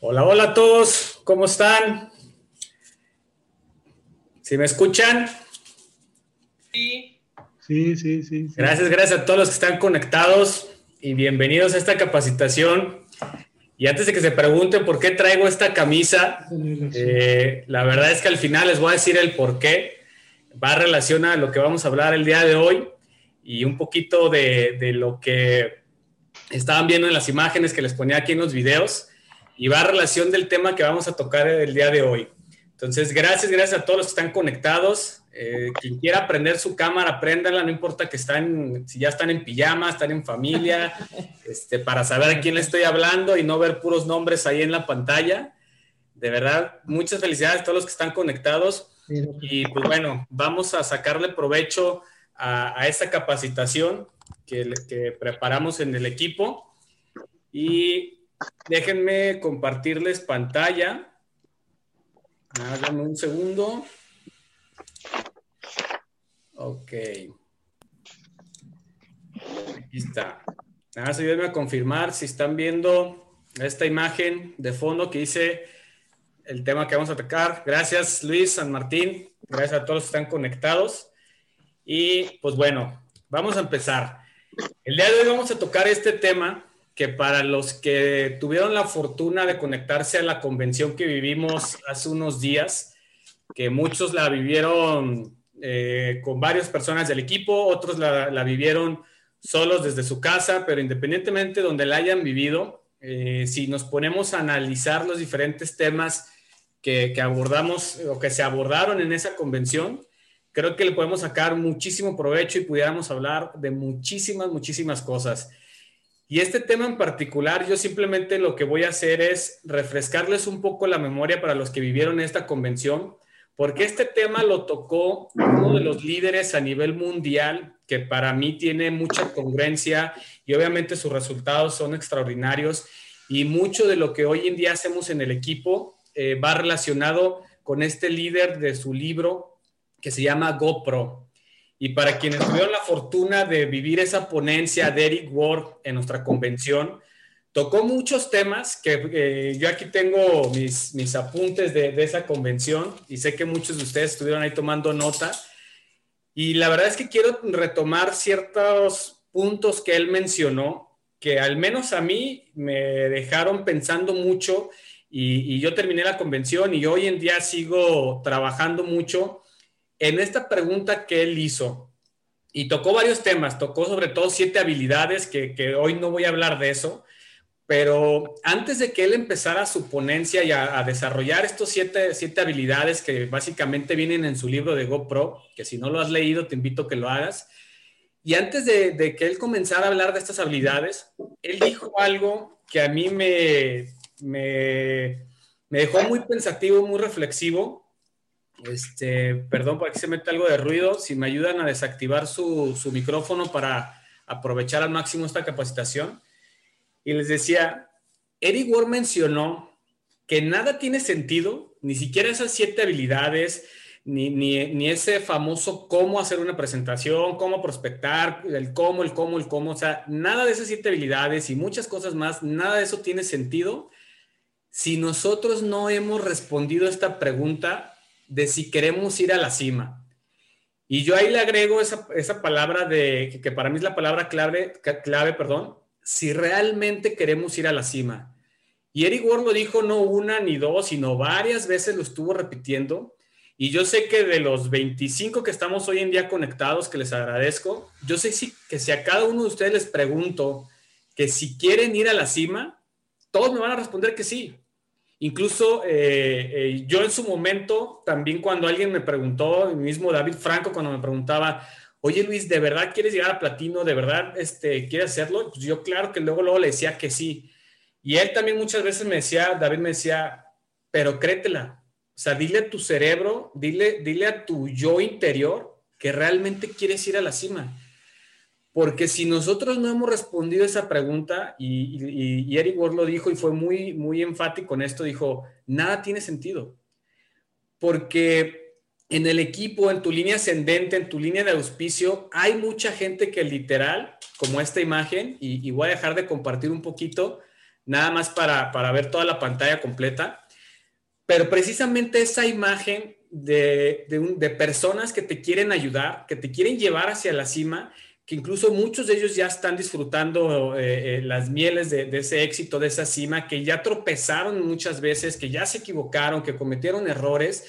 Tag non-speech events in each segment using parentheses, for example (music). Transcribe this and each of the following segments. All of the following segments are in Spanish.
Hola, hola a todos, ¿cómo están? ¿Sí me escuchan? Sí. Sí, sí, sí. Gracias, gracias a todos los que están conectados y bienvenidos a esta capacitación. Y antes de que se pregunten por qué traigo esta camisa, eh, la verdad es que al final les voy a decir el por qué. Va relacionado a lo que vamos a hablar el día de hoy y un poquito de, de lo que estaban viendo en las imágenes que les ponía aquí en los videos y va a relación del tema que vamos a tocar el día de hoy. Entonces, gracias, gracias a todos los que están conectados. Eh, quien quiera prender su cámara, préndanla, no importa que están, si ya están en pijama, están en familia, (laughs) este, para saber a quién le estoy hablando y no ver puros nombres ahí en la pantalla. De verdad, muchas felicidades a todos los que están conectados. Y pues bueno, vamos a sacarle provecho a, a esta capacitación que, que preparamos en el equipo. Y Déjenme compartirles pantalla. Háganme un segundo. Ok. Aquí está. Ayúdenme a confirmar si están viendo esta imagen de fondo que dice el tema que vamos a tocar. Gracias Luis, San Martín. Gracias a todos que están conectados. Y pues bueno, vamos a empezar. El día de hoy vamos a tocar este tema que para los que tuvieron la fortuna de conectarse a la convención que vivimos hace unos días, que muchos la vivieron eh, con varias personas del equipo, otros la, vivieron solos desde su casa, pero independientemente de donde la hayan vivido, eh, si nos ponemos a analizar los diferentes temas que, que abordamos o que se abordaron en esa convención, creo que le podemos sacar muchísimo provecho y pudiéramos hablar de muchísimas, muchísimas cosas. Y este tema en particular, yo simplemente lo que voy a hacer es refrescarles un poco la memoria para los que vivieron esta convención, porque este tema lo tocó uno de los líderes a nivel mundial, que para mí tiene mucha congruencia y obviamente sus resultados son extraordinarios. Y mucho de lo que hoy en día hacemos en el equipo eh, va relacionado con este líder de su libro que se llama GoPro. Y para quienes tuvieron la fortuna de vivir esa ponencia de Eric Ward en nuestra convención, tocó muchos temas que eh, yo aquí tengo mis, mis apuntes de, de, esa convención y sé que muchos de ustedes estuvieron ahí tomando nota. Y la verdad es que quiero retomar ciertos puntos que él mencionó, que al menos a mí me dejaron pensando mucho y, y yo terminé la convención y hoy en día sigo trabajando mucho en esta pregunta que él hizo, y tocó varios temas, tocó sobre todo siete habilidades, que, hoy no voy a hablar de eso, pero antes de que él empezara su ponencia y a, desarrollar estos siete, siete, habilidades que básicamente vienen en su libro de GoPro, que si no lo has leído te invito a que lo hagas, y antes de, que él comenzara a hablar de estas habilidades, él dijo algo que a mí me, me dejó muy pensativo, muy reflexivo, este, perdón, por aquí se mete algo de ruido. Si me ayudan a desactivar su, micrófono para aprovechar al máximo esta capacitación. Y les decía, Eric Ward mencionó que nada tiene sentido, ni siquiera esas siete habilidades, ni, ni, ese famoso cómo hacer una presentación, cómo prospectar, el cómo, el cómo, el cómo, o sea, nada de esas siete habilidades y muchas cosas más, nada de eso tiene sentido si nosotros no hemos respondido esta pregunta de si queremos ir a la cima. Y yo ahí le agrego esa, palabra de, que, para mí es la palabra clave, clave, perdón, si realmente queremos ir a la cima. Y Eric Ward lo dijo no una ni dos, sino varias veces lo estuvo repitiendo. Y yo sé que de los 25 que estamos hoy en día conectados, que les agradezco, yo sé que si a cada uno de ustedes les pregunto que si quieren ir a la cima, todos me van a responder que sí. Incluso eh, eh, yo en su momento, también cuando alguien me preguntó, el mismo David Franco, cuando me preguntaba, oye Luis, ¿de verdad quieres llegar a platino? ¿De verdad este, quieres hacerlo? Pues yo claro que luego, luego le decía que sí. Y él también muchas veces me decía, David me decía, pero créetela. O sea, dile a tu cerebro, dile, dile a tu yo interior que realmente quieres ir a la cima. Porque si nosotros no hemos respondido esa pregunta, y, Eric Ward lo dijo y fue muy, muy enfático en esto, dijo, nada tiene sentido. Porque en el equipo, en tu línea ascendente, en tu línea de auspicio, hay mucha gente que literal, como esta imagen, y, voy a dejar de compartir un poquito, nada más para, para ver toda la pantalla completa. Pero precisamente esa imagen de, de, personas que te quieren ayudar, que te quieren llevar hacia la cima, que incluso muchos de ellos ya están disfrutando eh, eh, las mieles de, de, ese éxito, de esa cima, que ya tropezaron muchas veces, que ya se equivocaron, que cometieron errores.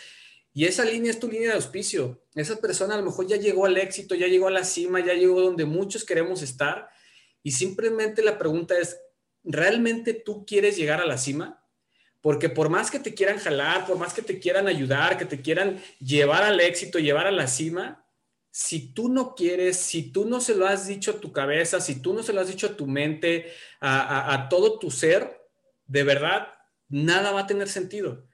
Y esa línea es tu línea de auspicio. Esa persona a lo mejor ya llegó al éxito, ya llegó a la cima, ya llegó donde muchos queremos estar. Y simplemente la pregunta es, ¿realmente tú quieres llegar a la cima? Porque por más que te quieran jalar, por más que te quieran ayudar, que te quieran llevar al éxito, llevar a la cima, si tú no quieres, si tú no se lo has dicho a tu cabeza, si tú no se lo has dicho a tu mente, a, todo tu ser, de verdad, nada va a tener sentido.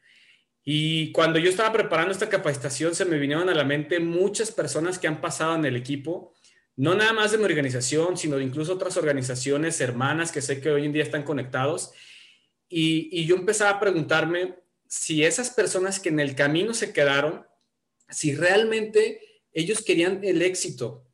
Y cuando yo estaba preparando esta capacitación, se me vinieron a la mente muchas personas que han pasado en el equipo, no nada más de mi organización, sino de incluso otras organizaciones hermanas que sé que hoy en día están conectados. Y, yo empezaba a preguntarme si esas personas que en el camino se quedaron, si realmente ellos querían el éxito.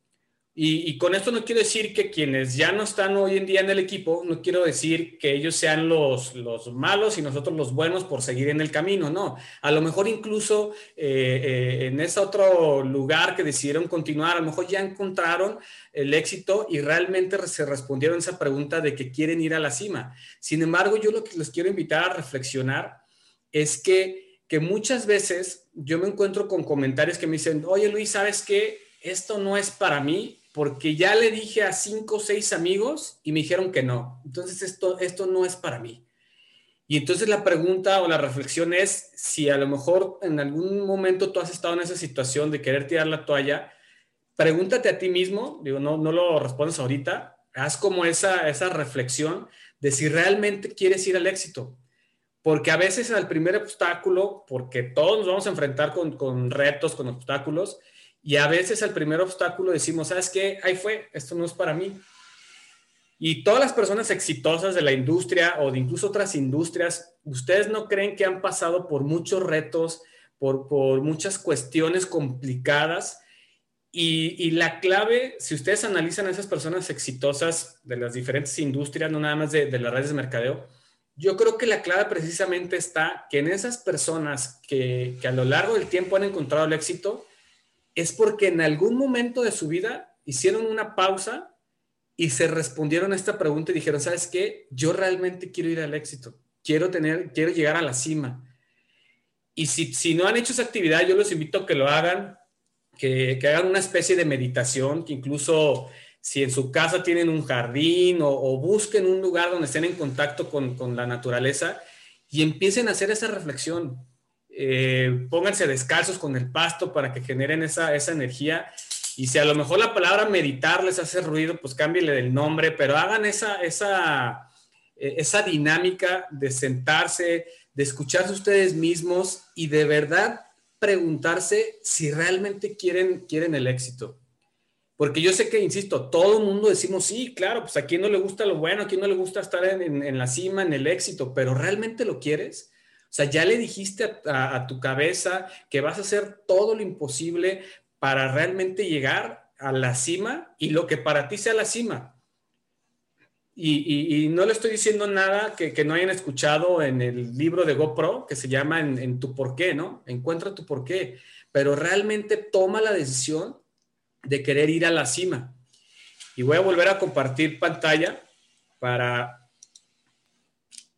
Y, con esto no quiero decir que quienes ya no están hoy en día en el equipo, no quiero decir que ellos sean los, los malos y nosotros los buenos por seguir en el camino, no. A lo mejor incluso eh, eh, en ese otro lugar que decidieron continuar, a lo mejor ya encontraron el éxito y realmente se respondieron esa pregunta de que quieren ir a la cima. Sin embargo, yo lo que les quiero invitar a reflexionar es que, que muchas veces yo me encuentro con comentarios que me dicen, oye Luis, ¿sabes qué? Esto no es para mí porque ya le dije a cinco o seis amigos y me dijeron que no. Entonces esto, esto no es para mí. Y entonces la pregunta o la reflexión es si a lo mejor en algún momento tú has estado en esa situación de querer tirar la toalla, pregúntate a ti mismo, digo, no, no lo respondes ahorita, haz como esa, esa reflexión de si realmente quieres ir al éxito. Porque a veces al primer obstáculo, porque todos nos vamos a enfrentar con, con retos, con obstáculos, y a veces al primer obstáculo decimos, ¿sabes qué? Ahí fue, esto no es para mí. Y todas las personas exitosas de la industria o de incluso otras industrias, ¿ustedes no creen que han pasado por muchos retos, por, por muchas cuestiones complicadas? Y, la clave, si ustedes analizan a esas personas exitosas de las diferentes industrias, no nada más de, de las redes de mercadeo, yo creo que la clave precisamente está que en esas personas que, a lo largo del tiempo han encontrado el éxito, es porque en algún momento de su vida hicieron una pausa y se respondieron a esta pregunta y dijeron, ¿sabes qué? Yo realmente quiero ir al éxito, quiero tener, quiero llegar a la cima. Y si, si no han hecho esa actividad, yo los invito a que lo hagan, que, que hagan una especie de meditación, que incluso si en su casa tienen un jardín o, busquen un lugar donde estén en contacto con, con la naturaleza y empiecen a hacer esa reflexión eh, pónganse descalzos con el pasto para que generen esa, esa energía. Y si a lo mejor la palabra meditar les hace ruido, pues cámbienle del nombre, pero hagan esa, esa, eh, esa dinámica de sentarse, de escucharse ustedes mismos y de verdad preguntarse si realmente quieren, quieren el éxito. Porque yo sé que, insisto, todo el mundo decimos, sí, claro, pues a quién no le gusta lo bueno, a quién no le gusta estar en, la cima, en el éxito, pero ¿realmente lo quieres? O sea, ya le dijiste a, tu cabeza que vas a hacer todo lo imposible para realmente llegar a la cima y lo que para ti sea la cima. Y, no le estoy diciendo nada que, no hayan escuchado en el libro de GoPro que se llama en, en, tu porqué, ¿no? Encuentra tu porqué, pero realmente toma la decisión de querer ir a la cima. Y voy a volver a compartir pantalla para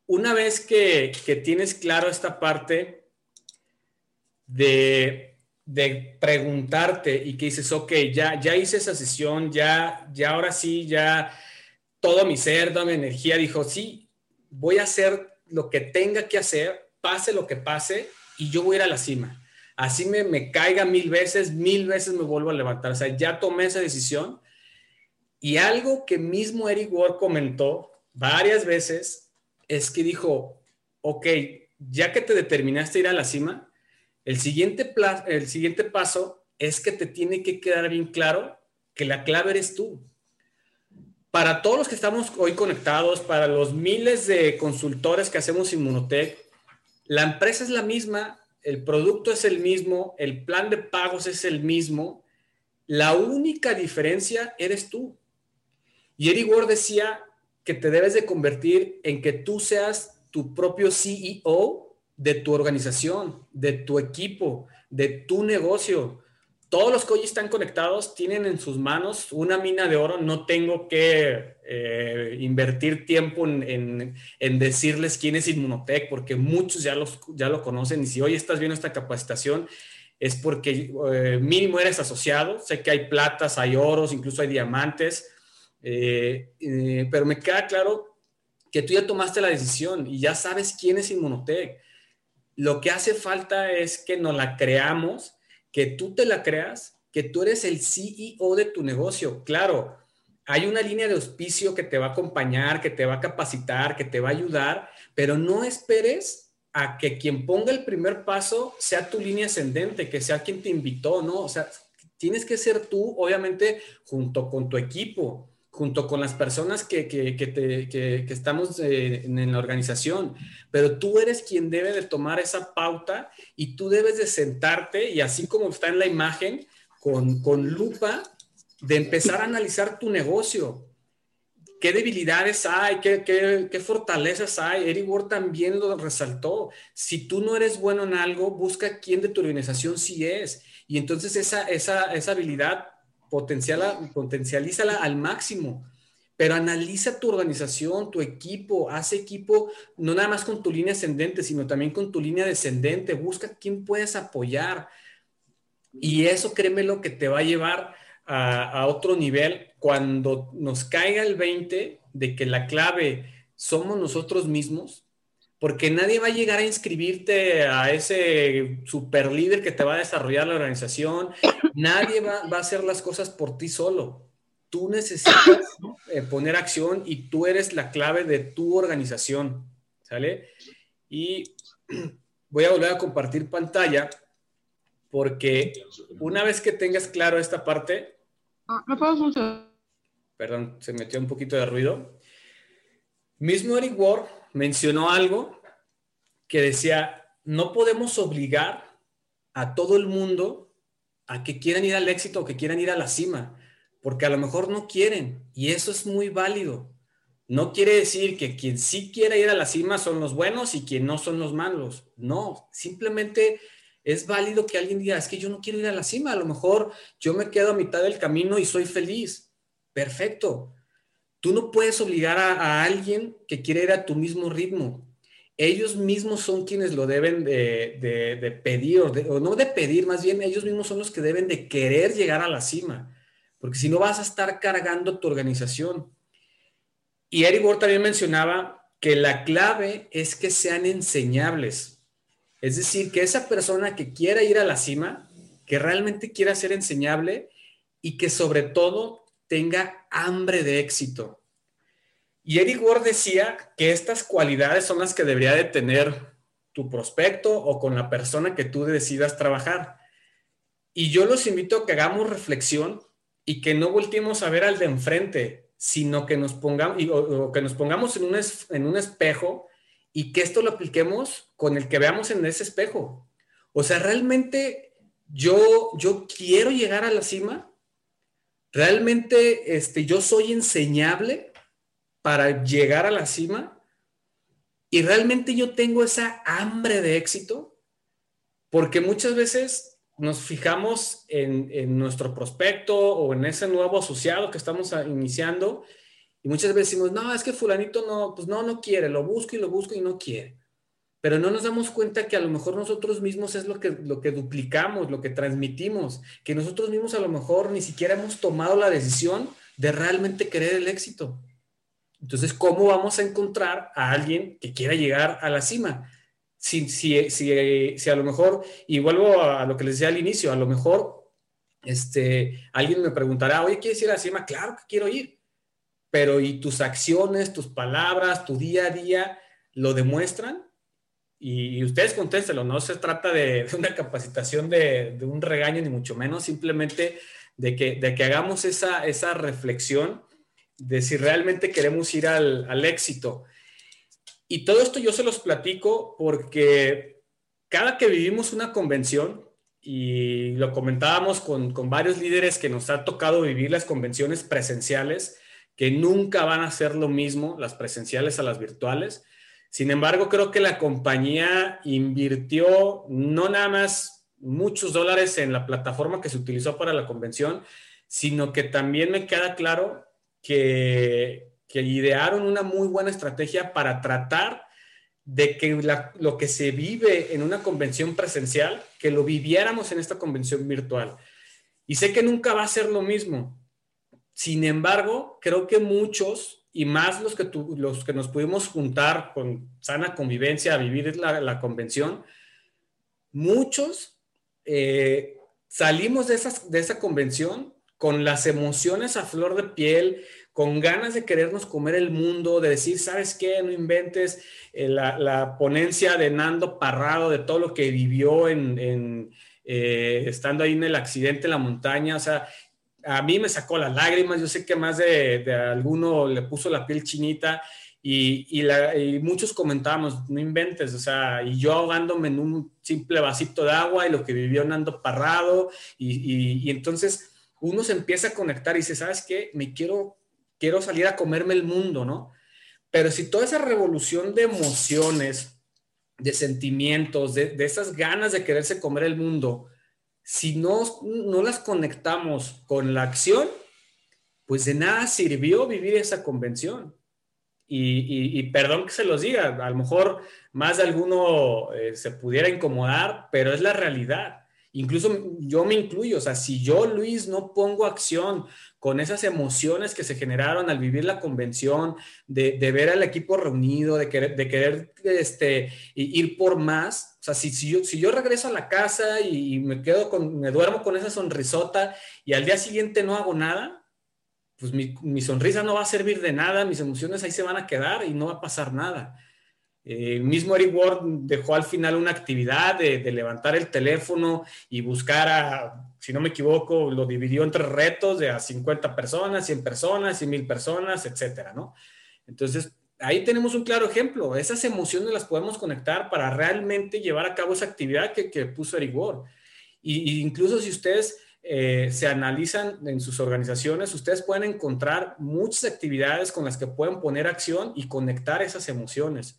una vez que, tienes claro esta parte de, preguntarte y que dices, ok, ya, ya hice esa sesión, ya, ya ahora sí, ya todo mi ser, toda mi energía dijo, sí, voy a hacer lo que tenga que hacer, pase lo que pase, y yo voy a ir a la cima. Así me, me caiga mil veces, mil veces me vuelvo a levantar. O sea, ya tomé esa decisión. Y algo que mismo Eric Ward comentó varias veces es que dijo, ok, ya que te determinaste ir a la cima, el siguiente, el siguiente paso es que te tiene que quedar bien claro que la clave eres tú. Para todos los que estamos hoy conectados, para los miles de consultores que hacemos Inmunotech, la empresa es la misma, el producto es el mismo, el plan de pagos es el mismo, la única diferencia eres tú. Y Eric Ward decía, que te debes de convertir en que tú seas tu propio CEO de tu organización, de tu equipo, de tu negocio. Todos los hoy están conectados tienen en sus manos una mina de oro. No tengo que eh, invertir tiempo en, decirles quién es Inmunotech, porque muchos ya, los, ya lo conocen. Y si hoy estás viendo esta capacitación, es porque eh, mínimo eres asociado. Sé que hay platas, hay oros, incluso hay diamantes. Eh, pero me queda claro que tú ya tomaste la decisión y ya sabes quién es Inmunotech. Lo que hace falta es que nos la creamos, que tú te la creas, que tú eres el CEO de tu negocio. Claro, hay una línea de auspicio que te va a acompañar, que te va a capacitar, que te va a ayudar, pero no esperes a que quien ponga el primer paso sea tu línea ascendente, que sea quien te invitó, ¿no? O sea, tienes que ser tú, obviamente, junto con tu equipo junto con las personas que, que, estamos eh, en la organización, pero tú eres quien debe de tomar esa pauta y tú debes de sentarte y así como está en la imagen, con, con lupa, de empezar a analizar tu negocio. ¿Qué debilidades hay? ¿Qué, qué, fortalezas hay? Eric Ward también lo resaltó. Si tú no eres bueno en algo, busca quién de tu organización sí es. Y entonces esa, esa, esa habilidad potencialízala al máximo, pero analiza tu organización, tu equipo, haz equipo no nada más con tu línea ascendente, sino también con tu línea descendente, busca quién puedes apoyar. Y eso créeme lo que te va a llevar a, a otro nivel. Cuando nos caiga el 20 de que la clave somos nosotros mismos, porque nadie va a llegar a inscribirte a ese super líder que te va a desarrollar la organización, nadie va, a hacer las cosas por ti solo. Tú necesitas (coughs) eh, poner acción y tú eres la clave de tu organización, ¿sale? Y (clears throat) voy a volver a compartir pantalla porque una vez que tengas claro esta parte... Ah, perdón, se metió un poquito de ruido. Mismo Eric Ward mencionó algo que decía, no podemos obligar a todo el mundo a que quieran ir al éxito o que quieran ir a la cima, porque a lo mejor no quieren y eso es muy válido. No quiere decir que quien sí quiera ir a la cima son los buenos y quien no son los malos. No, simplemente es válido que alguien diga, es que yo no quiero ir a la cima, a lo mejor yo me quedo a mitad del camino y soy feliz. Perfecto. Tú no puedes obligar a, alguien que quiere ir a tu mismo ritmo. Ellos mismos son quienes lo deben de, pedir, o, no de pedir, más bien ellos mismos son los que deben de querer llegar a la cima, porque si no vas a estar cargando tu organización. Y Eric Ward también mencionaba que la clave es que sean enseñables. Es decir, que esa persona que quiera ir a la cima, que realmente quiera ser enseñable y que sobre todo tenga hambre de éxito. Y Eric Ward decía que estas cualidades son las que debería de tener tu prospecto o con la persona que tú decidas trabajar. Y yo los invito a que hagamos reflexión y que no volteemos a ver al de enfrente, sino que nos pongamos, que nos pongamos en un, en un espejo y que esto lo apliquemos con el que veamos en ese espejo. O sea, realmente yo, yo quiero llegar a la cima realmente este, yo soy enseñable para llegar a la cima y realmente yo tengo esa hambre de éxito porque muchas veces nos fijamos en, nuestro prospecto o en ese nuevo asociado que estamos iniciando y muchas veces decimos, no, es que fulanito no, pues no, no quiere, lo busco y lo busco y no quiere pero no nos damos cuenta que a lo mejor nosotros mismos es lo que, lo que duplicamos, lo que transmitimos, que nosotros mismos a lo mejor ni siquiera hemos tomado la decisión de realmente querer el éxito. Entonces, ¿cómo vamos a encontrar a alguien que quiera llegar a la cima? Si, si, si, si a lo mejor, y vuelvo a lo que les decía al inicio, a lo mejor este, alguien me preguntará, oye, ¿quieres ir a la cima? Claro que quiero ir, pero ¿y tus acciones, tus palabras, tu día a día lo demuestran? Y, ustedes contéstelo, no se trata de, una capacitación de, un regaño, ni mucho menos, simplemente de que, de que hagamos esa, esa reflexión de si realmente queremos ir al, éxito. Y todo esto yo se los platico porque cada que vivimos una convención, y lo comentábamos con, con varios líderes que nos ha tocado vivir las convenciones presenciales, que nunca van a ser lo mismo las presenciales a las virtuales. Sin embargo, creo que la compañía invirtió no nada más muchos dólares en la plataforma que se utilizó para la convención, sino que también me queda claro que, idearon una muy buena estrategia para tratar de que lo que se vive en una convención presencial, que lo viviéramos en esta convención virtual. Y sé que nunca va a ser lo mismo. Sin embargo, creo que muchos, y más los que, los que nos pudimos juntar con sana convivencia a vivir la, la convención, muchos eh, salimos de, esas, de esa convención con las emociones a flor de piel, con ganas de querernos comer el mundo, de decir, ¿sabes qué? No inventes eh, la, ponencia de Nando Parrado, de todo lo que vivió en, eh, estando ahí en el accidente en la montaña. O sea, a mí me sacó las lágrimas, yo sé que más de, de alguno le puso la piel chinita y, y, muchos comentábamos, no inventes, o sea, y yo ahogándome en un simple vasito de agua y lo que vivió Nando Parrado, y, y, entonces uno se empieza a conectar y dice, ¿sabes qué? Me quiero, quiero salir a comerme el mundo, ¿no? Pero si toda esa revolución de emociones, de sentimientos, de, de esas ganas de quererse comer el mundo, si no, no las conectamos con la acción, pues de nada sirvió vivir esa convención. Y, perdón que se los diga, a lo mejor más de alguno eh, se pudiera incomodar, pero es la realidad. Incluso yo me incluyo, o sea, si yo, Luis, no pongo acción con esas emociones que se generaron al vivir la convención, de, ver al equipo reunido, de querer, de querer este, ir por más, o sea, si, yo regreso a la casa y me quedo con, me duermo con esa sonrisota y al día siguiente no hago nada, pues mi, sonrisa no va a servir de nada, mis emociones ahí se van a quedar y no va a pasar nada. Eh, mismo Eric Ward dejó al final una actividad de, levantar el teléfono y buscar a, si no me equivoco, lo dividió entre retos de a 50 personas, 100 personas y 1000 personas, etcétera, ¿no? Entonces, ahí tenemos un claro ejemplo. Esas emociones las podemos conectar para realmente llevar a cabo esa actividad que, puso Eric Ward. Y, y incluso si ustedes eh, se analizan en sus organizaciones, ustedes pueden encontrar muchas actividades con las que pueden poner acción y conectar esas emociones.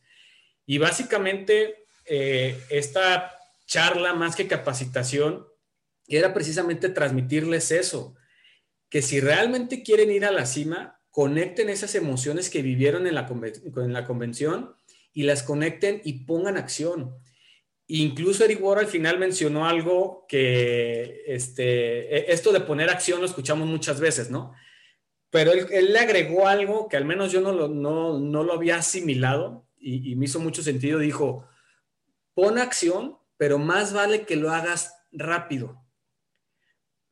Y básicamente eh, esta charla, más que capacitación, era precisamente transmitirles eso, que si realmente quieren ir a la cima, conecten esas emociones que vivieron en la, en la convención y las conecten y pongan acción. Incluso Eric Ward al final mencionó algo que, este, e, esto de poner acción lo escuchamos muchas veces, ¿no? Pero él, le agregó algo que al menos yo no lo, no, no lo había asimilado y, me hizo mucho sentido. Dijo, pon acción, pero más vale que lo hagas rápido.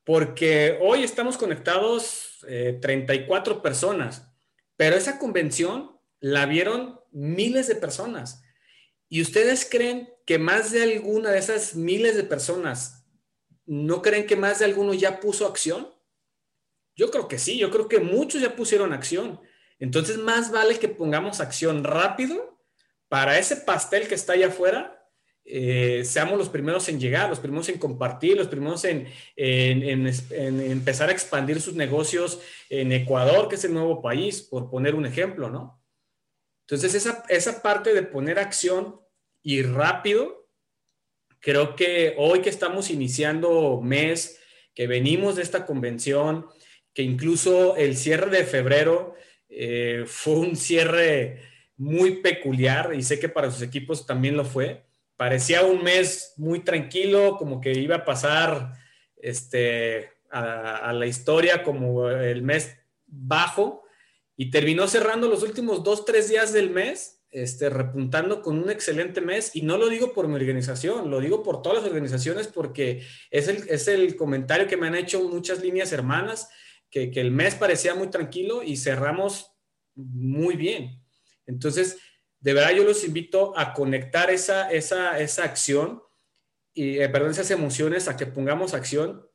Porque hoy estamos conectados 34 eh, personas, pero esa convención la vieron miles de personas. ¿Y ustedes creen que más de alguna de esas miles de personas, no creen que más de alguno ya puso acción? Yo creo que sí, yo creo que muchos ya pusieron acción. Entonces, más vale que pongamos acción rápido para ese pastel que está allá afuera. Eh, seamos los primeros en llegar, los primeros en compartir, los primeros en, empezar a expandir sus negocios en Ecuador, que es el nuevo país, por poner un ejemplo, ¿no? Entonces, esa, esa parte de poner acción y rápido. Creo que hoy que estamos iniciando mes, que venimos de esta convención, que incluso el cierre de febrero eh, fue un cierre muy peculiar y sé que para sus equipos también lo fue. Parecía un mes muy tranquilo, como que iba a pasar este, a, la historia como el mes bajo y terminó cerrando los últimos dos, tres días del mes este, repuntando con un excelente mes. Y no lo digo por mi organización, lo digo por todas las organizaciones porque es el, es el comentario que me han hecho muchas líneas hermanas, que, que el mes parecía muy tranquilo y cerramos muy bien. Entonces, de verdad yo los invito a conectar esa, esa, esa acción, y, eh, perdón, esas emociones, a que pongamos acción.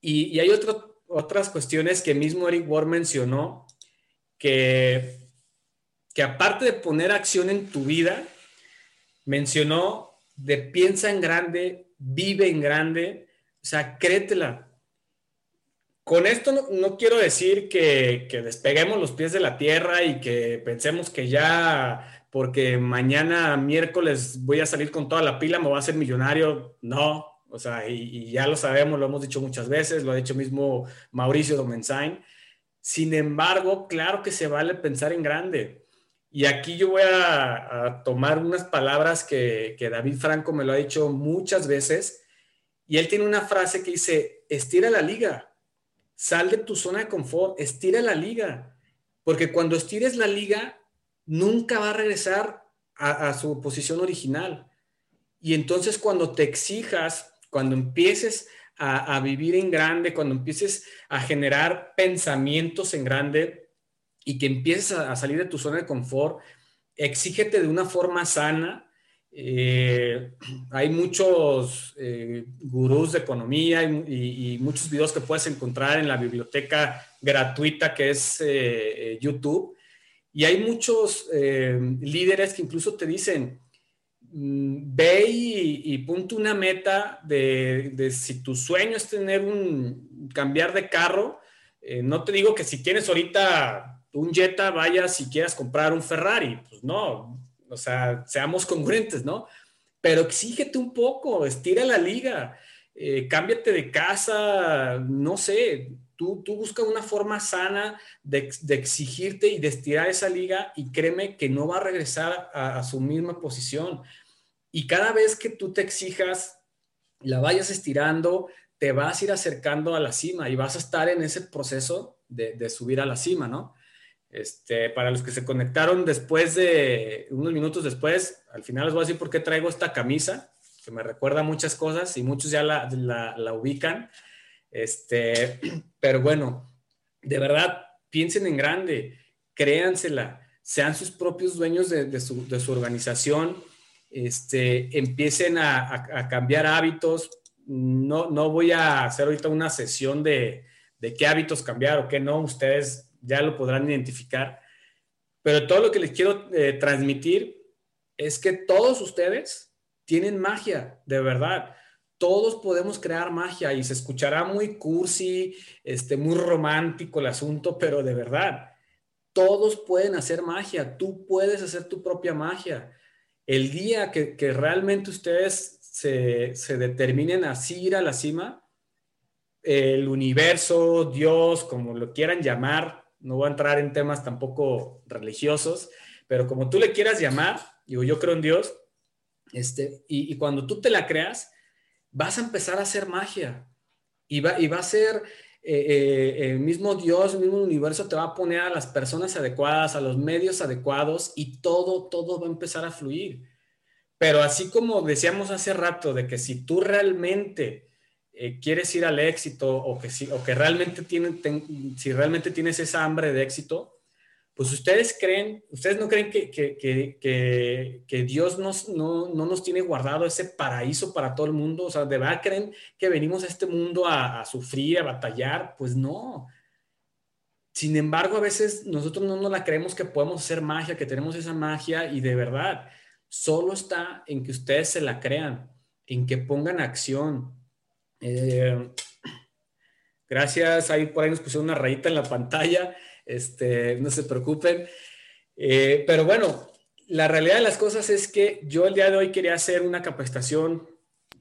Y, hay otro, otras cuestiones que mismo Eric Ward mencionó, que que aparte de poner acción en tu vida, mencionó de piensa en grande, vive en grande, o sea, créetela. Con esto no, quiero decir que, despeguemos los pies de la tierra y que pensemos que ya porque mañana miércoles voy a salir con toda la pila, me voy a hacer millonario. No, o sea, y, ya lo sabemos, lo hemos dicho muchas veces, lo ha dicho mismo Mauricio Domenzain. Sin embargo, claro que se vale pensar en grande. Y aquí yo voy a, tomar unas palabras que, que, David Franco me lo ha dicho muchas veces. Y él tiene una frase que dice, estira la liga, sal de tu zona de confort, estira la liga. Porque cuando estires la liga, nunca va a regresar a, a su posición original. Y entonces cuando te exijas cuando empieces a, vivir en grande, cuando empieces a generar pensamientos en grande y que empieces a, salir de tu zona de confort, exígete de una forma sana. Eh, hay muchos eh, gurús de economía y, muchos videos que puedes encontrar en la biblioteca gratuita que es eh, YouTube. Y hay muchos líderes que incluso te dicen, Mm, ve y, ponte una meta de, si tu sueño es tener un, cambiar de carro, eh, no te digo que si tienes ahorita un Jetta, vayas y quieras comprar un Ferrari, pues no, o sea, seamos congruentes, ¿no? Pero exígete un poco, estira la liga, eh, cámbiate de casa, no sé, tú, tú busca una forma sana de, exigirte y de estirar esa liga y créeme que no va a regresar a su misma posición. Y cada vez que tú te exijas, la vayas estirando, te vas a ir acercando a la cima y vas a estar en ese proceso de, subir a la cima, ¿no? Este, para los que se conectaron después de, unos minutos después, al final les voy a decir por qué traigo esta camisa, que me recuerda muchas cosas y muchos ya la, la, ubican. Este, (clears throat) pero bueno, de verdad, piensen en grande, créansela, sean sus propios dueños de, su, de organización este, empiecen a, cambiar hábitos. No, no voy a hacer ahorita una sesión de, qué hábitos cambiar o qué no, ustedes ya lo podrán identificar. Pero todo lo que les quiero eh, transmitir es que todos ustedes tienen magia, de verdad. Todos podemos crear magia y se escuchará muy cursi, este, muy romántico el asunto, pero de verdad, todos pueden hacer magia. Tú puedes hacer tu propia magia el día que, realmente ustedes se, determinen así ir a la cima, el universo, Dios, como lo quieran llamar, no voy a entrar en temas tampoco religiosos, pero como tú le quieras llamar, digo, yo creo en Dios, este, y, cuando tú te la creas, vas a empezar a hacer magia y va, y va a ser eh, eh, el mismo Dios, el mismo universo te va a poner a las personas adecuadas, a los medios adecuados y todo, todo va a empezar a fluir. Pero así como decíamos hace rato, de que si tú realmente eh, quieres ir al éxito o que, si, o que realmente tienen, si realmente tienes esa hambre de éxito, pues ustedes creen, ustedes no creen que, que, Dios nos, no, nos tiene guardado ese paraíso para todo el mundo, o sea, ¿de verdad creen que venimos a este mundo a, sufrir, a batallar? Pues no. Sin embargo, a veces nosotros no nos la creemos que podemos hacer magia, que tenemos esa magia y de verdad, solo está en que ustedes se la crean, en que pongan acción. Eh, gracias, ahí por ahí nos pusieron una rayita en la pantalla. Este, no se preocupen. Eh, pero bueno, la realidad de las cosas es que yo el día de hoy quería hacer una capacitación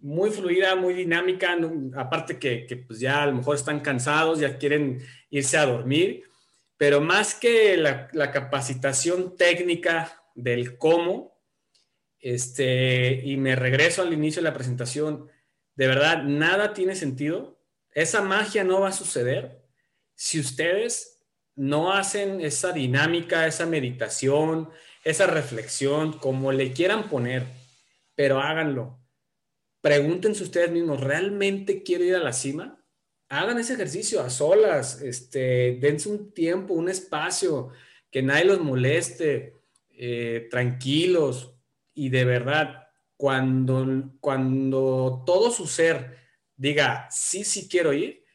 muy fluida, muy dinámica, aparte que, pues ya a lo mejor están cansados, ya quieren irse a dormir, pero más que la, capacitación técnica del cómo, este, y me regreso al inicio de la presentación, de verdad, nada tiene sentido, esa magia no va a suceder si ustedes no hacen esa dinámica, esa meditación, esa reflexión, como le quieran poner, pero háganlo. Pregúntense ustedes mismos, ¿realmente quiero ir a la cima? Hagan ese ejercicio a solas, este, dense un tiempo, un espacio, que nadie los moleste, eh, tranquilos y de verdad, cuando, cuando todo su ser diga, sí, sí quiero ir,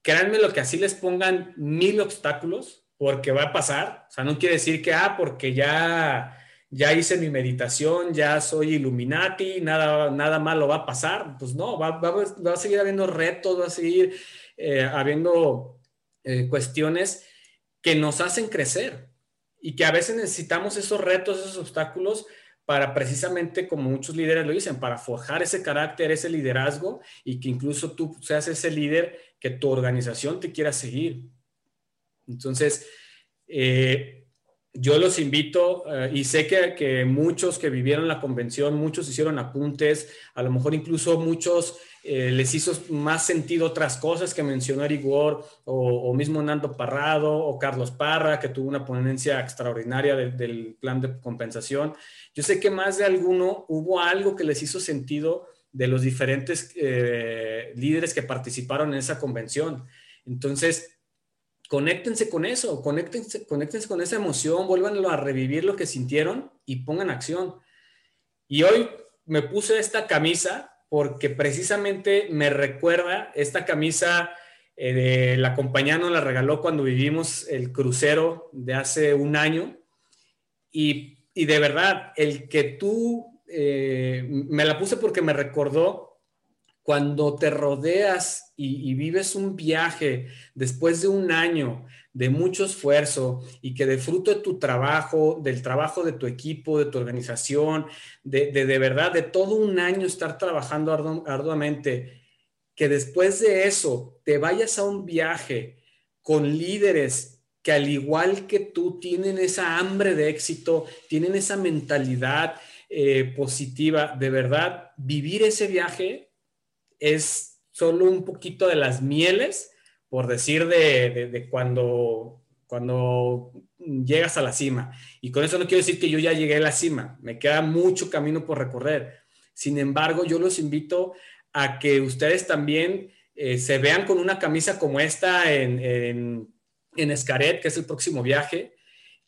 créanme lo que así les pongan mil obstáculos, porque va a pasar. O sea, no quiere decir que, ah, porque ya, ya hice mi meditación, ya soy Illuminati, nada, nada malo va a pasar. Pues no, va, va, a seguir habiendo retos, va a seguir eh, habiendo eh, cuestiones que nos hacen crecer y que a veces necesitamos esos retos, esos obstáculos para precisamente, como muchos líderes lo dicen, para forjar ese carácter, ese liderazgo y que incluso tú seas ese líder que tu organización te quiera seguir. Entonces, eh, yo los invito eh, y sé que, que, muchos que vivieron la convención, muchos hicieron apuntes, a lo mejor incluso muchos eh, les hizo más sentido otras cosas que mencionó Eric Ward o, mismo Nando Parrado o Carlos Parra, que tuvo una ponencia extraordinaria del plan de compensación. Yo sé que más de alguno hubo algo que les hizo sentido de los diferentes líderes que participaron en esa convención. Entonces, conéctense con eso, conéctense, conéctense con esa emoción, vuélvanlo a revivir lo que sintieron y pongan acción. Y hoy me puse esta camisa porque precisamente me recuerda esta camisa eh, la compañía nos la regaló cuando vivimos el crucero de hace un año. Y, de verdad el que tú eh, me la puse porque me recordó cuando te rodeas y, vives un viaje después de un año de mucho esfuerzo y que de fruto de tu trabajo, del trabajo de tu equipo, de tu organización, de, de, verdad, de todo un año estar trabajando arduamente, que después de eso te vayas a un viaje con líderes que al igual que tú tienen esa hambre de éxito, tienen esa mentalidad eh, positiva, de verdad, vivir ese viaje es solo un poquito de las mieles, por decir de, cuando, cuando llegas a la cima. Y con eso no quiero decir que yo ya llegué a la cima, me queda mucho camino por recorrer. Sin embargo, yo los invito a que ustedes también eh, se vean con una camisa como esta en, en, en Escaret, que es el próximo viaje,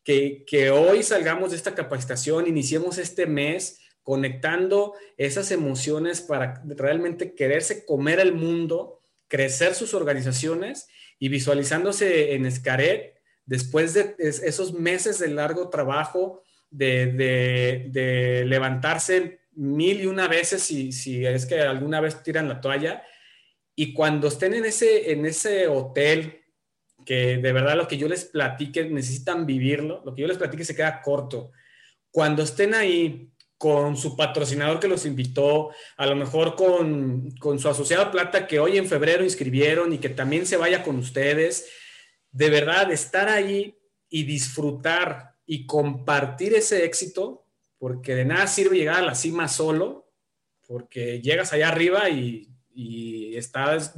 que, que hoy salgamos de esta capacitación, iniciemos este mes conectando esas emociones para realmente quererse comer el mundo, crecer sus organizaciones y visualizándose en Escaret después de esos meses de largo trabajo, de, levantarse mil y una veces si, si, es que alguna vez tiran la toalla. Y cuando estén en ese, en ese hotel, que de verdad lo que yo les platique necesitan vivirlo, lo que yo les platique se queda corto. Cuando estén ahí con su patrocinador que los invitó, a lo mejor con, su asociado Plata que hoy en febrero inscribieron y que también se vaya con ustedes. De verdad, estar ahí y disfrutar y compartir ese éxito, porque de nada sirve llegar a la cima solo, porque llegas allá arriba y, y estás,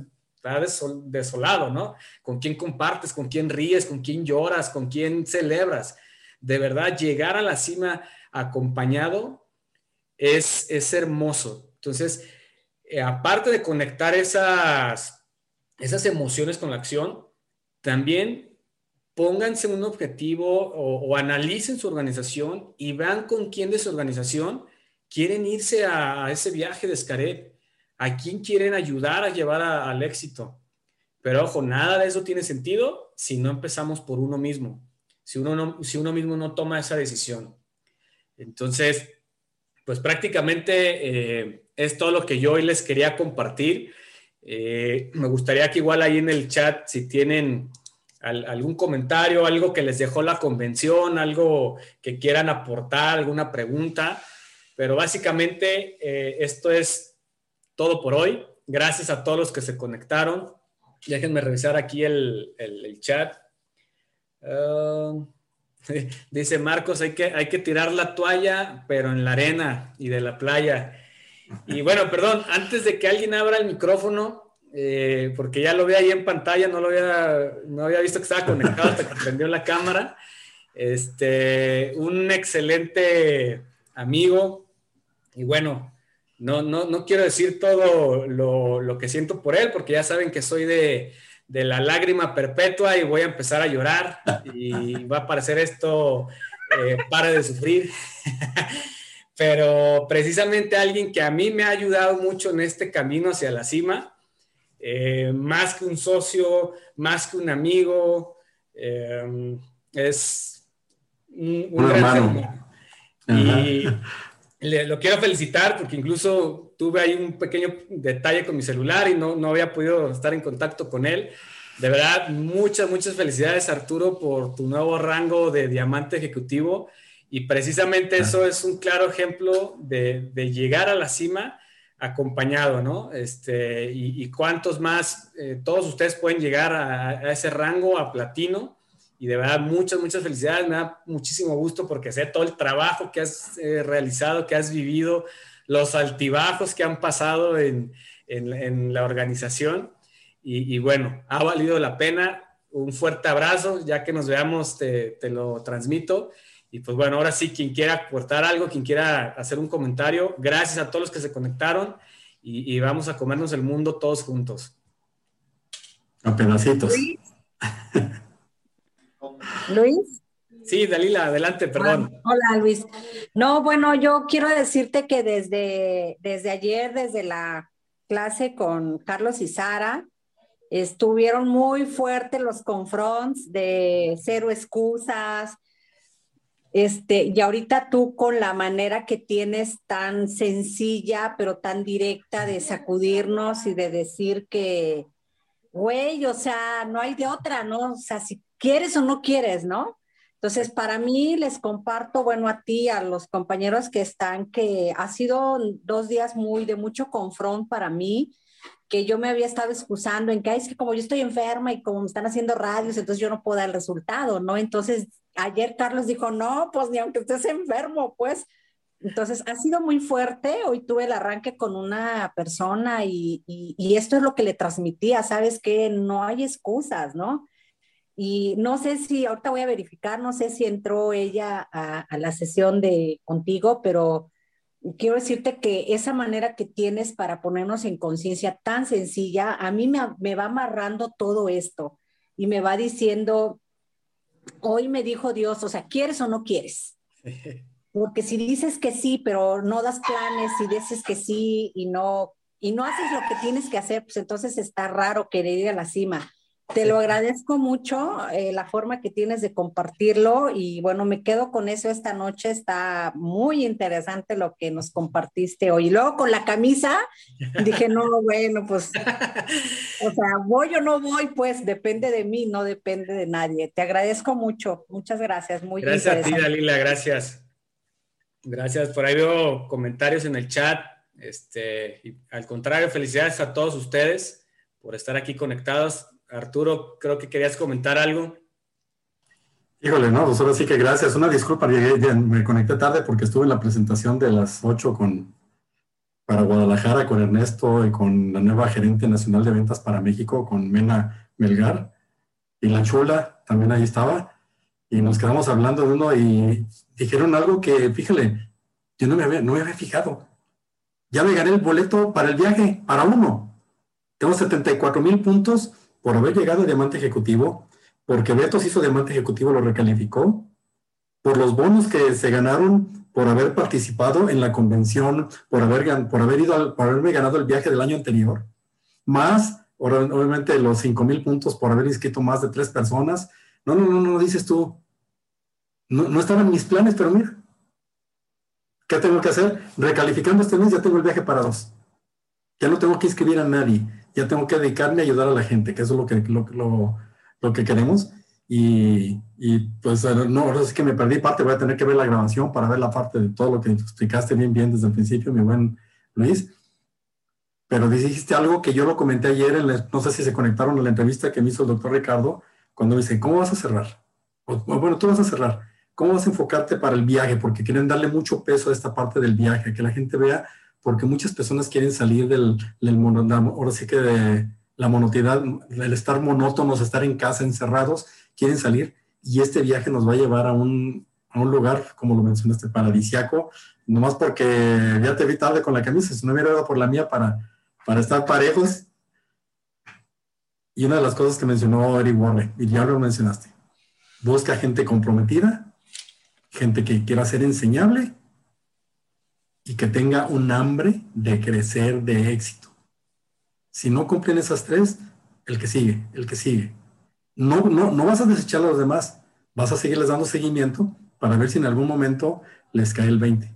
desolado, ¿no? ¿Con quién compartes? ¿Con quién ríes? ¿Con quién lloras? ¿Con quién celebras? De verdad, llegar a la cima acompañado es, hermoso. Entonces, eh, aparte de conectar esas, esas emociones con la acción, también pónganse un objetivo o, analicen su organización y vean con quién de su organización quieren irse a, ese viaje de Escaret, a quién quieren ayudar a llevar al éxito. Pero ojo, nada de eso tiene sentido si no empezamos por uno mismo, si uno, si uno mismo no toma esa decisión. Entonces, pues prácticamente eh, es todo lo que yo hoy les quería compartir. Eh, me gustaría que igual ahí en el chat, si tienen algún comentario, algo que les dejó la convención, algo que quieran aportar, alguna pregunta. Pero básicamente eh, esto es todo por hoy. Gracias a todos los que se conectaron. Déjenme revisar aquí el, chat. Ah, (laughs) Dice Marcos, hay que, hay que tirar la toalla, pero en la arena y de la playa. Y bueno, perdón, antes de que alguien abra el micrófono, eh, porque ya lo vi ahí en pantalla, no lo había, no había visto que estaba conectado hasta que prendió la cámara. Este, un excelente amigo, y bueno, no, no, no quiero decir todo lo, lo que siento por él, porque ya saben que soy de, de la lágrima perpetua y voy a empezar a llorar y va a parecer esto, eh, para de sufrir. (laughs) Pero precisamente alguien que a mí me ha ayudado mucho en este camino hacia la cima, eh, más que un socio, más que un amigo, eh, es un, gran hermano. Y, lo quiero felicitar porque incluso tuve ahí un pequeño detalle con mi celular y no, no había podido estar en contacto con él. De verdad, muchas, muchas felicidades Arturo por tu nuevo rango de diamante ejecutivo y precisamente eso es un claro ejemplo de, de llegar a la cima acompañado, ¿no? Este, y, cuántos más, eh, todos ustedes pueden llegar a, a, ese rango, a platino, y de verdad muchas, muchas felicidades, me da muchísimo gusto porque sé todo el trabajo que has eh, realizado, que has vivido, los altibajos que han pasado en, en, la organización y, bueno, ha valido la pena. Un fuerte abrazo, ya que nos veamos te, te lo transmito. Y pues bueno, ahora sí, quien quiera aportar algo, quien quiera hacer un comentario, gracias a todos los que se conectaron y, y vamos a comernos el mundo todos juntos. A pedacitos. (laughs) Luis. Sí, Dalila, adelante, perdón. Ah, hola, Luis. No, bueno, yo quiero decirte que desde, desde ayer, desde la clase con Carlos y Sara, estuvieron muy fuertes los confronts de cero excusas. Este, y ahorita tú con la manera que tienes tan sencilla, pero tan directa de sacudirnos y de decir que, güey, o sea, no hay de otra, ¿no? O sea, si quieres o no quieres, ¿no? Entonces, para mí les comparto, bueno, a ti, a los compañeros que están, que ha sido dos días muy de mucho confront para mí, que yo me había estado excusando en que es que como yo estoy enferma y como me están haciendo radios, entonces yo no puedo dar el resultado, ¿no? Entonces, ayer Carlos dijo, no, pues ni aunque estés enfermo, pues. Entonces, ha sido muy fuerte. Hoy tuve el arranque con una persona y, y, y esto es lo que le transmitía, ¿sabes? Que no hay excusas, ¿no? Y no sé si, ahorita voy a verificar, no sé si entró ella a, la sesión de contigo, pero quiero decirte que esa manera que tienes para ponernos en conciencia tan sencilla, a mí me, me, va amarrando todo esto y me va diciendo, hoy me dijo Dios, o sea, ¿quieres o no quieres? Porque si dices que sí, pero no das planes, si dices que sí y no, y no haces lo que tienes que hacer, pues entonces está raro querer ir a la cima. Te lo agradezco mucho, eh, la forma que tienes de compartirlo y bueno, me quedo con eso esta noche. Está muy interesante lo que nos compartiste hoy. Y luego con la camisa, (laughs) dije, no, bueno, pues, (laughs) o sea, voy o no voy, pues depende de mí, no depende de nadie. Te agradezco mucho, muchas gracias. Muy gracias a ti, Dalila, gracias. Gracias, por ahí veo comentarios en el chat. Este, al contrario, felicidades a todos ustedes por estar aquí conectados Arturo, creo que querías comentar algo. Híjole, no, pues ahora sí que gracias. Una disculpa, me conecté tarde porque estuve en la presentación de las 8 con, para Guadalajara con Ernesto y con la nueva gerente nacional de ventas para México, con Mena Melgar. Y la chula también ahí estaba. Y nos quedamos hablando de uno y dijeron algo que, fíjale, yo no me había, no me había fijado. Ya me gané el boleto para el viaje, para uno. Tengo 74 mil puntos por haber llegado a diamante ejecutivo, porque Betos hizo diamante ejecutivo, lo recalificó, por los bonos que se ganaron por haber participado en la convención, por haber, por haber ido por haberme ganado el viaje del año anterior, más obviamente los 5 mil puntos por haber inscrito más de tres personas. No, no, no, no, dices tú. No, no estaban mis planes, pero mira, ¿qué tengo que hacer? Recalificando este mes ya tengo el viaje para dos. Ya no tengo que inscribir a nadie ya tengo que dedicarme a ayudar a la gente, que eso es lo que, lo, lo, que queremos. Y, y, pues no, ahora es que me perdí parte, voy a tener que ver la grabación para ver la parte de todo lo que explicaste bien, bien desde el principio, mi buen Luis. Pero dijiste algo que yo lo comenté ayer, no sé si se conectaron a la entrevista que me hizo el doctor Ricardo, cuando me dice, ¿cómo vas a cerrar? bueno, tú vas a cerrar. ¿Cómo vas a enfocarte para el viaje? Porque quieren darle mucho peso a esta parte del viaje, que la gente vea porque muchas personas quieren salir del, del ahora sí que de la monotidad, el estar monótonos, estar en casa encerrados, quieren salir y este viaje nos va a llevar a un, a un lugar, como lo mencionaste, paradisiaco, nomás porque ya te vi tarde con la camisa, si no hubiera ido por la mía para, para estar parejos. Y una de las cosas que mencionó Eric Warren, y ya lo mencionaste, busca gente comprometida, gente que quiera ser enseñable y que tenga un hambre de crecer, de éxito. Si no cumplen esas tres, el que sigue, el que sigue. No, no, no vas a desechar a los demás, vas a seguirles dando seguimiento para ver si en algún momento les cae el 20.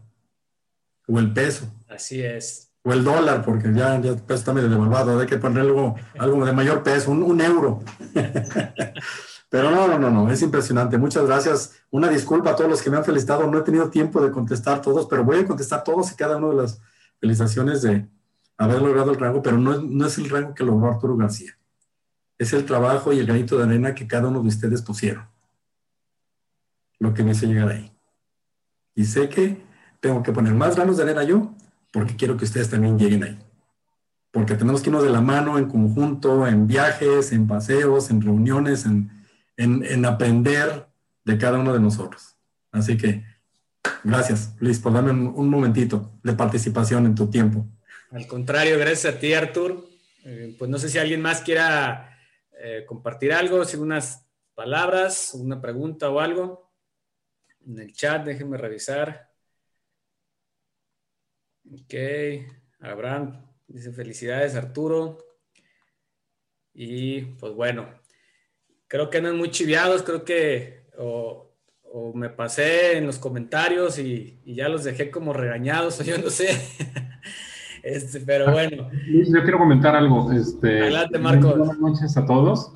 o el peso. Así es. O el dólar, porque ya, ya el peso está medio devaluado, hay que poner algo, algo de mayor peso, un, un euro. (laughs) Pero no, no, no, no, es impresionante. Muchas gracias. Una disculpa a todos los que me han felicitado. No he tenido tiempo de contestar todos, pero voy a contestar todos y cada una de las felicitaciones de haber logrado el rango, pero no, no es el rango que logró Arturo García. Es el trabajo y el granito de arena que cada uno de ustedes pusieron. Lo que me hizo llegar ahí. Y sé que tengo que poner más granos de arena yo, porque quiero que ustedes también lleguen ahí. Porque tenemos que irnos de la mano en conjunto, en viajes, en paseos, en reuniones, en, en, aprender de cada uno de nosotros. Así que gracias, Luis, por darme un, momentito de participación en tu tiempo. Al contrario, gracias a ti, Artur. Eh, pues no sé si alguien más quiera eh, compartir algo, si unas palabras, una pregunta o algo. En el chat, déjenme revisar. Ok, Abraham dice felicidades, Arturo. Y pues bueno, creo que andan muy chiviados, creo que o, me pasé en los comentarios y, ya los dejé como regañados, (laughs) o yo no sé. este, pero ah, bueno. Yo quiero comentar algo. Este, Adelante, Marcos. Buenas noches a todos.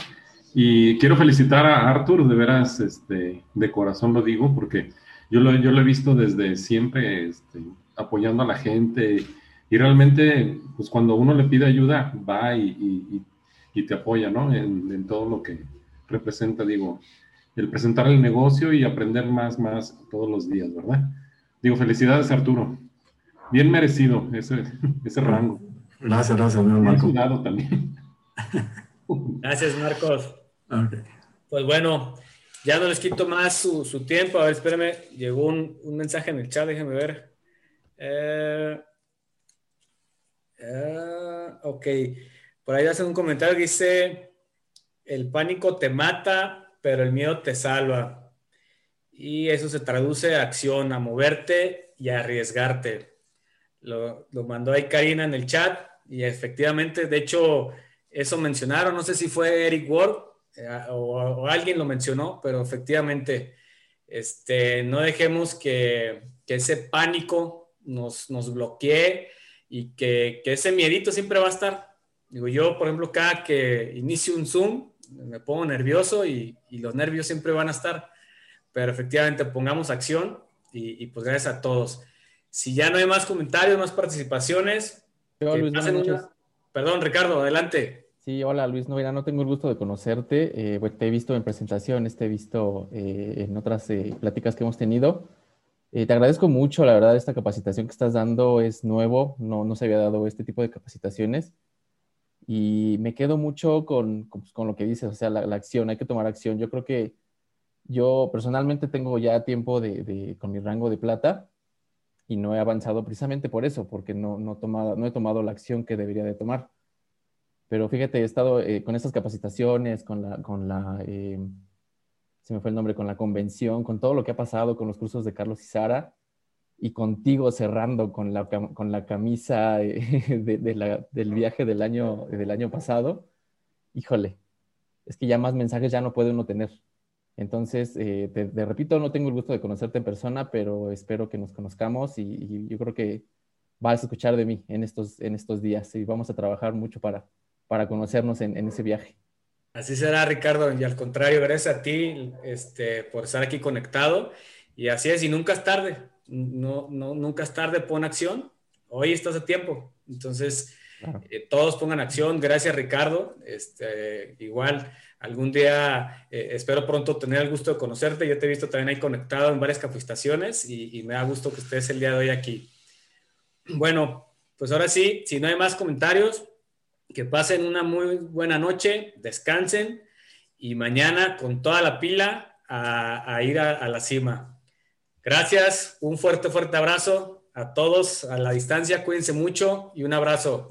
Y quiero felicitar a Arthur, de veras, este, de corazón lo digo, porque yo lo, yo lo he visto desde siempre este, apoyando a la gente y realmente, pues cuando uno le pide ayuda, va y, te apoya, ¿no? en, todo lo que, representa, digo, el presentar el negocio y aprender más, más todos los días, ¿verdad? Digo, felicidades Arturo. Bien merecido ese, (laughs) ese rango. Gracias, gracias, Marcos. también. (laughs) Gracias, Marcos. Pues bueno, ya no les quito más su, tiempo. A ver, espérame, llegó un, mensaje en el chat, déjenme ver. Eh, eh, ok, por ahí hace un comentario que dice, el pánico te mata, pero el miedo te salva. Y eso se traduce a acción, a moverte y a arriesgarte. Lo, mandó ahí Karina en el chat y efectivamente, de hecho, eso mencionaron, no sé si fue Eric Ward eh, o, alguien lo mencionó, pero efectivamente, este, no dejemos que, ese pánico nos, nos bloquee y que, que, ese miedito siempre va a estar. Digo, yo, por ejemplo, cada que inicio un Zoom, me pongo nervioso y, los nervios siempre van a estar, pero efectivamente pongamos acción y, pues gracias a todos. Si ya no hay más comentarios, más participaciones, perdón Ricardo, adelante. Sí, hola Luis Novena, no tengo el gusto de conocerte, eh, te he visto en presentaciones, te he visto eh, en otras eh, pláticas que hemos tenido. te agradezco mucho, la verdad, esta capacitación que estás dando es nuevo, no, no se había dado este tipo de capacitaciones y me quedo mucho con, con, pues, lo que dices, o sea, la, acción, hay que tomar acción. Yo creo que yo personalmente tengo ya tiempo de, de, con mi rango de plata y no he avanzado precisamente por eso, porque no, no, tomado, no he tomado la acción que debería de tomar. Pero fíjate, he estado eh, con estas capacitaciones, con la, con la eh, se me fue el nombre, con la convención, con todo lo que ha pasado con los cursos de Carlos y Sara, y contigo cerrando con la, con la camisa (laughs) de, del viaje del año, del año pasado, híjole, es que ya más mensajes ya no puede uno tener. Entonces, eh, te, repito, no tengo el gusto de conocerte en persona, pero espero que nos conozcamos y, yo creo que vas a escuchar de mí en estos, en estos días y vamos a trabajar mucho para, para conocernos en, en ese viaje. Así será, Ricardo, y al contrario, gracias a ti este, por estar aquí conectado. Y así es, y nunca es tarde no, no, nunca es tarde, pon acción. Hoy estás a tiempo. Entonces, eh, todos pongan acción. Gracias, Ricardo. Este, igual, algún día eh, espero pronto tener el gusto de conocerte. Yo te he visto también ahí conectado en varias capacitaciones y, me da gusto que estés el día de hoy aquí. Bueno, pues ahora sí, si no hay más comentarios, que pasen una muy buena noche, descansen y mañana con toda la pila a, ir a la cima. Gracias, un fuerte, fuerte abrazo a todos a la distancia, cuídense mucho y un abrazo.